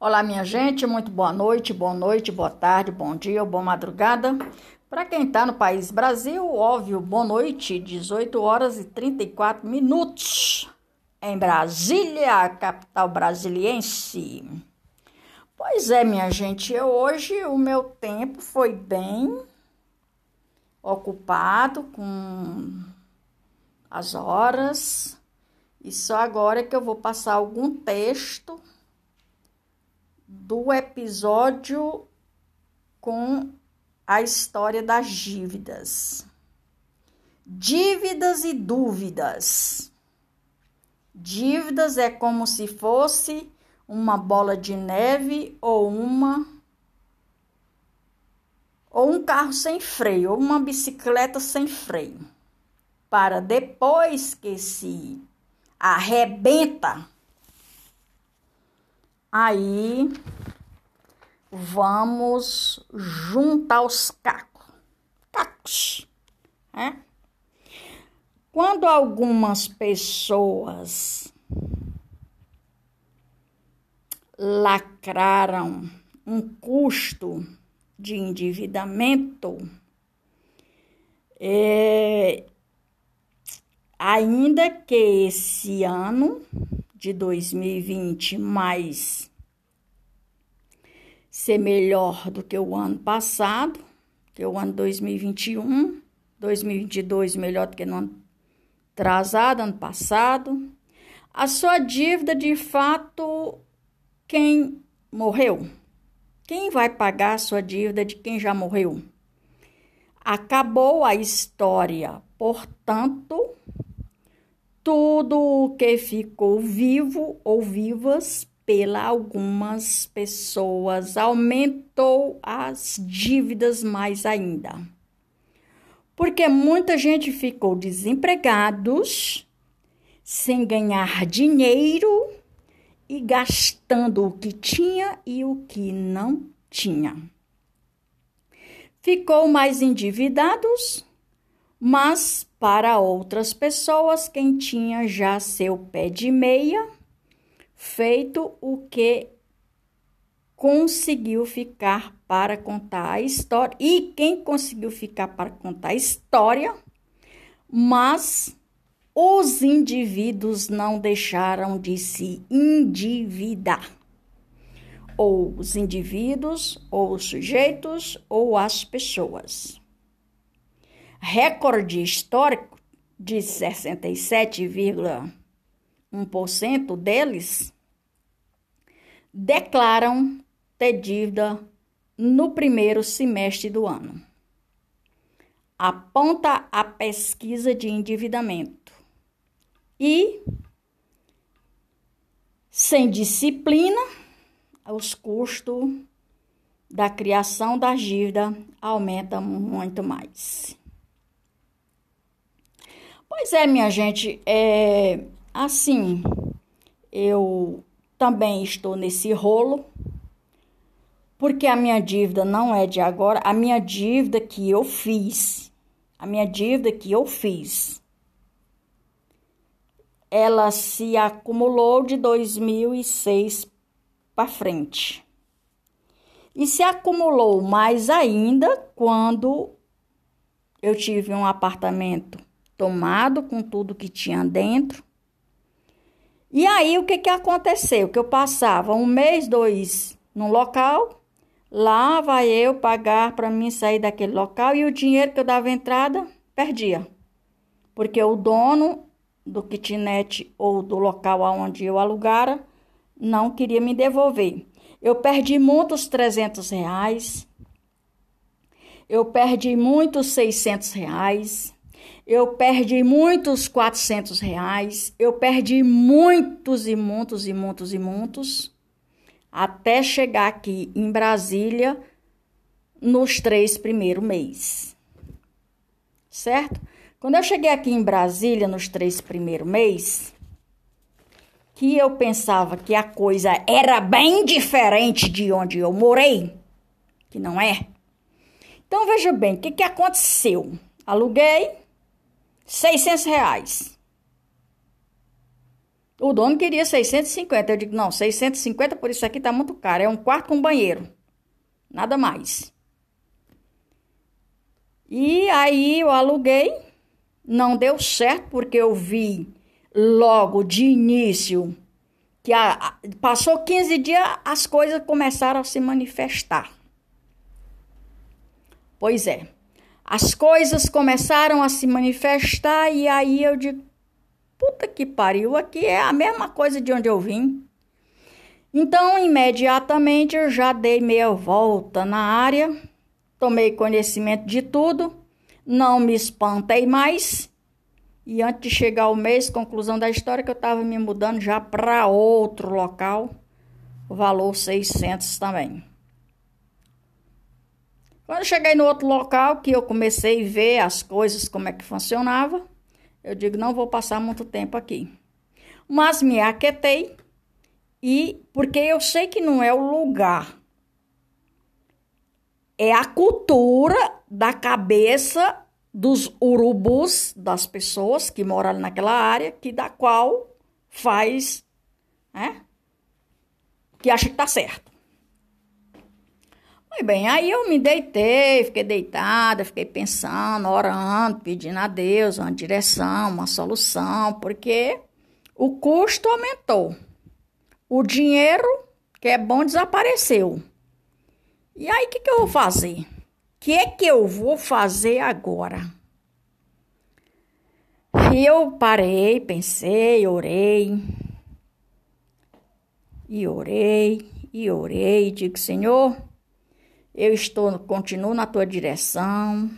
Olá, minha gente, muito boa noite, boa noite, boa tarde, bom dia boa madrugada. Para quem está no país Brasil, óbvio, boa noite, 18 horas e 34 minutos em Brasília, capital brasiliense. Pois é, minha gente, hoje o meu tempo foi bem ocupado com as horas e só agora que eu vou passar algum texto do episódio com a história das dívidas. Dívidas e dúvidas. Dívidas é como se fosse uma bola de neve ou uma ou um carro sem freio, ou uma bicicleta sem freio. Para depois que se arrebenta, aí vamos juntar os cacos. Cacos, né? Quando algumas pessoas lacraram um custo de endividamento, é, ainda que esse ano de 2020 mais ser melhor do que o ano passado, que o ano 2021, 2022 melhor do que no ano atrasado, ano passado. A sua dívida, de fato, quem morreu? Quem vai pagar a sua dívida de quem já morreu? Acabou a história, portanto, tudo o que ficou vivo ou vivas pela algumas pessoas aumentou as dívidas mais ainda. Porque muita gente ficou desempregados, sem ganhar dinheiro e gastando o que tinha e o que não tinha. Ficou mais endividados, mas para outras pessoas, quem tinha já seu pé de meia, feito o que conseguiu ficar para contar a história, e quem conseguiu ficar para contar a história, mas os indivíduos não deixaram de se endividar. Ou os indivíduos, ou os sujeitos, ou as pessoas. Recorde histórico de 67,1% deles declaram ter dívida no primeiro semestre do ano. Aponta a pesquisa de endividamento e sem disciplina, os custos da criação da dívida aumentam muito mais. Pois é, minha gente, é assim, eu também estou nesse rolo, porque a minha dívida não é de agora, a minha dívida que eu fiz, a minha dívida que eu fiz ela se acumulou de 2006 para frente. E se acumulou mais ainda quando eu tive um apartamento tomado com tudo que tinha dentro. E aí o que que aconteceu? Que eu passava um mês, dois no local, lá vai eu pagar para mim sair daquele local e o dinheiro que eu dava entrada perdia. Porque o dono do kitnet ou do local onde eu alugara não queria me devolver. Eu perdi muitos 300 reais, eu perdi muitos 600 reais, eu perdi muitos 400 reais, eu perdi muitos e muitos e muitos e muitos, até chegar aqui em Brasília nos três primeiros meses. Certo? Quando eu cheguei aqui em Brasília nos três primeiros meses, que eu pensava que a coisa era bem diferente de onde eu morei, que não é. Então veja bem, o que, que aconteceu? Aluguei 600 reais. O dono queria 650. Eu digo, não, 650 por isso aqui tá muito caro. É um quarto com banheiro. Nada mais. E aí eu aluguei. Não deu certo porque eu vi logo de início que a, passou 15 dias, as coisas começaram a se manifestar. Pois é. As coisas começaram a se manifestar e aí eu digo, puta que pariu, aqui é a mesma coisa de onde eu vim. Então, imediatamente eu já dei meia volta na área, tomei conhecimento de tudo, não me espantei mais. E antes de chegar o mês, conclusão da história, que eu estava me mudando já para outro local, valor 600 também. Quando eu cheguei no outro local, que eu comecei a ver as coisas, como é que funcionava, eu digo, não vou passar muito tempo aqui. Mas me aquetei e porque eu sei que não é o lugar. É a cultura da cabeça dos urubus, das pessoas que moram naquela área, que da qual faz, né? Que acha que tá certo. Muito bem, aí eu me deitei, fiquei deitada, fiquei pensando, orando, pedindo a Deus uma direção, uma solução, porque o custo aumentou. O dinheiro, que é bom, desapareceu. E aí, o que, que eu vou fazer? O que é que eu vou fazer agora? E eu parei, pensei, orei. E orei, e orei, digo, Senhor eu estou, continuo na tua direção.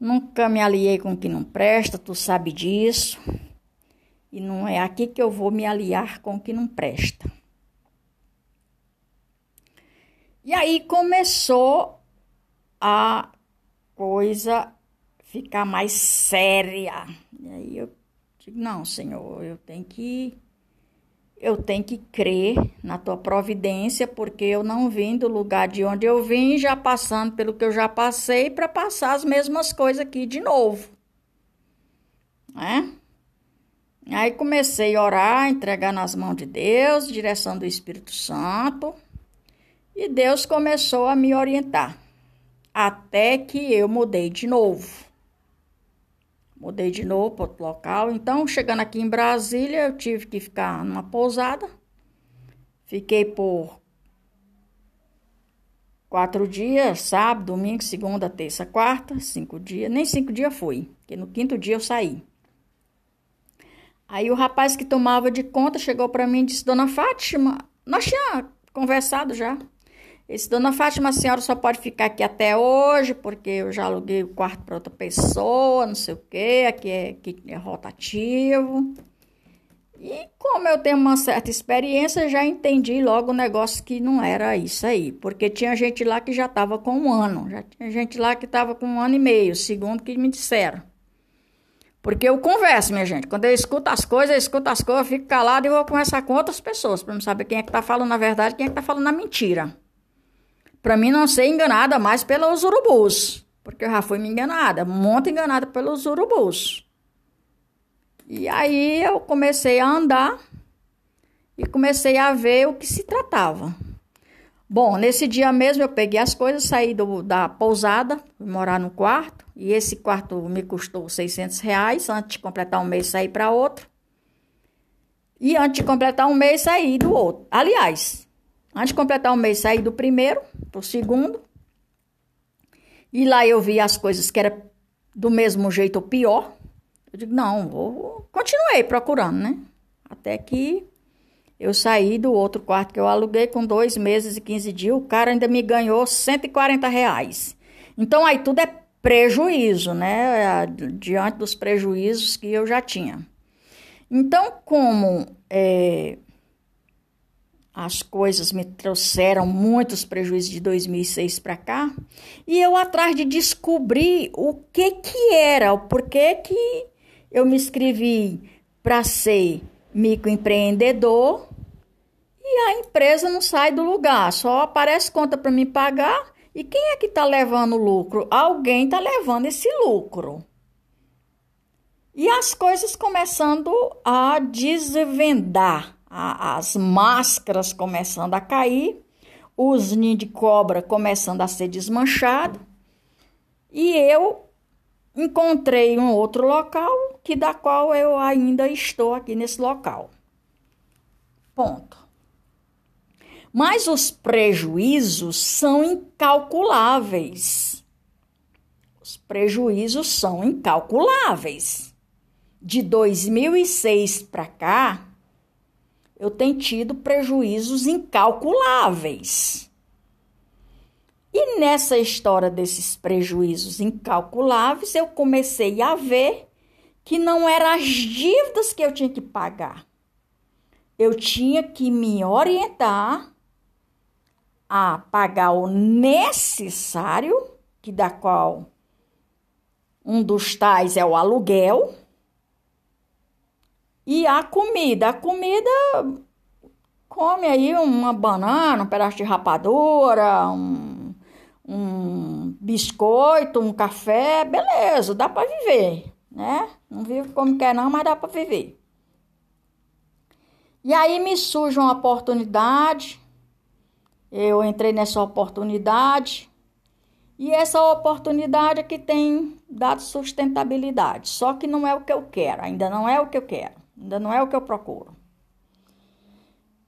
Nunca me aliei com que não presta, tu sabe disso. E não é aqui que eu vou me aliar com que não presta. E aí começou a coisa ficar mais séria. E aí eu digo: não, Senhor, eu tenho que eu tenho que crer na tua providência, porque eu não vim do lugar de onde eu vim, já passando pelo que eu já passei, para passar as mesmas coisas aqui de novo. Né? Aí comecei a orar, entregar nas mãos de Deus, direção do Espírito Santo, e Deus começou a me orientar, até que eu mudei de novo. Mudei de novo para outro local. Então, chegando aqui em Brasília, eu tive que ficar numa pousada. Fiquei por quatro dias, sábado, domingo, segunda, terça, quarta, cinco dias. Nem cinco dias foi, porque no quinto dia eu saí. Aí o rapaz que tomava de conta chegou para mim e disse: Dona Fátima, nós tínhamos conversado já. Esse Dona Fátima, a senhora só pode ficar aqui até hoje, porque eu já aluguei o quarto para outra pessoa, não sei o quê, aqui é, aqui é rotativo. E como eu tenho uma certa experiência, já entendi logo o negócio que não era isso aí. Porque tinha gente lá que já estava com um ano, já tinha gente lá que estava com um ano e meio, segundo que me disseram. Porque eu converso, minha gente. Quando eu escuto as coisas, eu escuto as coisas, eu fico calado e vou conversar com outras pessoas, para não saber quem é que está falando a verdade quem é que está falando a mentira para mim não ser enganada mais pelos urubus, porque eu já fui me enganada, muito enganada pelos urubus. E aí eu comecei a andar e comecei a ver o que se tratava. Bom, nesse dia mesmo eu peguei as coisas, saí do, da pousada, fui morar no quarto, e esse quarto me custou 600 reais, antes de completar um mês saí para outro. E antes de completar um mês saí do outro. Aliás, Antes de completar um mês, saí do primeiro para o segundo. E lá eu vi as coisas que era do mesmo jeito ou pior. Eu digo, não, vou. Continuei procurando, né? Até que eu saí do outro quarto que eu aluguei com dois meses e 15 dias. O cara ainda me ganhou 140 reais. Então aí tudo é prejuízo, né? Diante dos prejuízos que eu já tinha. Então, como é, as coisas me trouxeram muitos prejuízos de 2006 para cá, e eu atrás de descobrir o que que era, o porquê que eu me inscrevi para ser microempreendedor e a empresa não sai do lugar, só aparece conta para me pagar. E quem é que está levando o lucro? Alguém está levando esse lucro. E as coisas começando a desvendar, a, as máscaras começando a cair, os ninhos de cobra começando a ser desmanchados, e eu encontrei um outro local que da qual eu ainda estou aqui nesse local. Ponto. Mas os prejuízos são incalculáveis. Os prejuízos são incalculáveis. De 2006 para cá, eu tenho tido prejuízos incalculáveis. E nessa história desses prejuízos incalculáveis, eu comecei a ver que não eram as dívidas que eu tinha que pagar. Eu tinha que me orientar a pagar o necessário, que da qual um dos tais é o aluguel, e a comida. A comida come aí uma banana, um pedaço de rapadura, um, um biscoito, um café, beleza, dá para viver, né? Não vive como quer não, mas dá para viver. E aí me surge uma oportunidade, eu entrei nessa oportunidade, e essa oportunidade é que tem dado sustentabilidade, só que não é o que eu quero, ainda não é o que eu quero. Ainda não é o que eu procuro.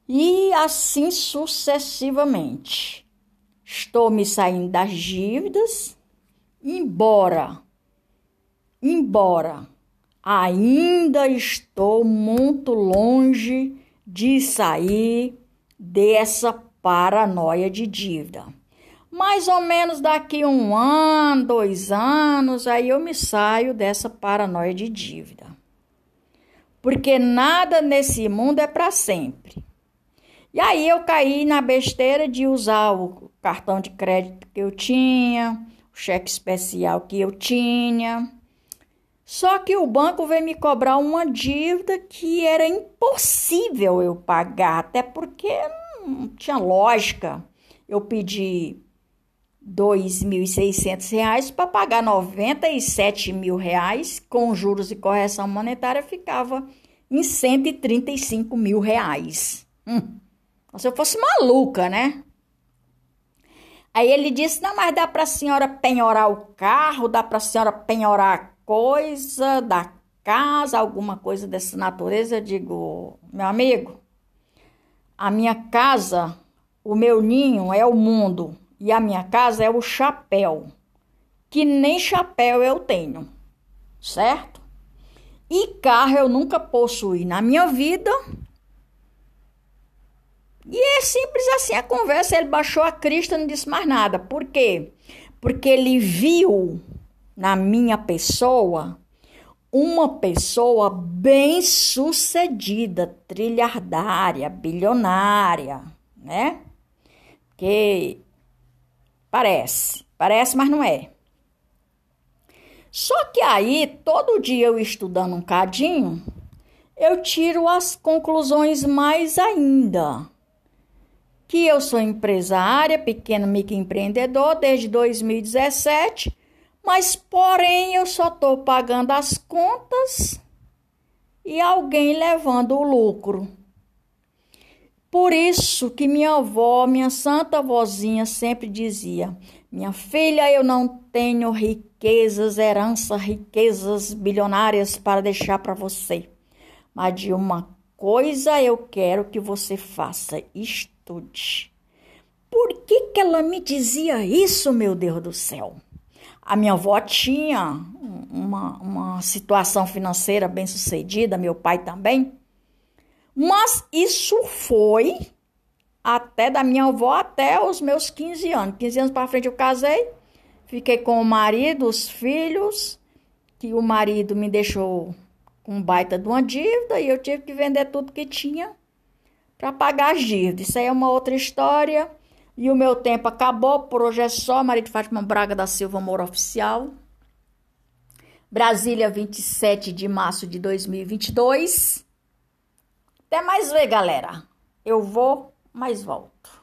E assim sucessivamente. Estou me saindo das dívidas, embora, embora ainda estou muito longe de sair dessa paranoia de dívida. Mais ou menos daqui um ano, dois anos, aí eu me saio dessa paranoia de dívida porque nada nesse mundo é para sempre. E aí eu caí na besteira de usar o cartão de crédito que eu tinha, o cheque especial que eu tinha. Só que o banco veio me cobrar uma dívida que era impossível eu pagar, até porque não tinha lógica. Eu pedi R$ 2.600 para pagar R$ mil reais com juros e correção monetária ficava em 135 mil reais. Hum, se eu fosse maluca, né? Aí ele disse: Não, mas dá para a senhora penhorar o carro, dá para a senhora penhorar coisa da casa, alguma coisa dessa natureza. Eu digo: Meu amigo, a minha casa, o meu ninho é o mundo e a minha casa é o chapéu, que nem chapéu eu tenho, certo? E carro eu nunca possuí na minha vida. E é simples assim a conversa. Ele baixou a crista e não disse mais nada. Por quê? Porque ele viu na minha pessoa uma pessoa bem sucedida, trilhardária, bilionária, né? Que Parece, parece, mas não é. Só que aí, todo dia eu estudando um cadinho, eu tiro as conclusões mais ainda. Que eu sou empresária, pequeno microempreendedor desde 2017, mas porém eu só estou pagando as contas e alguém levando o lucro. Por isso que minha avó, minha santa vozinha, sempre dizia: Minha filha, eu não tenho riquezas, herança, riquezas bilionárias para deixar para você. Mas de uma coisa eu quero que você faça: estude. Por que, que ela me dizia isso, meu Deus do céu? A minha avó tinha uma, uma situação financeira bem sucedida, meu pai também. Mas isso foi até da minha avó até os meus 15 anos. 15 anos para frente eu casei, fiquei com o marido, os filhos, que o marido me deixou com um baita de uma dívida e eu tive que vender tudo que tinha para pagar as dívidas. Isso aí é uma outra história. E o meu tempo acabou, por hoje é só. Marido Fátima Braga da Silva, amor oficial. Brasília, 27 de março de 2022. Até mais ver, galera. Eu vou, mas volto.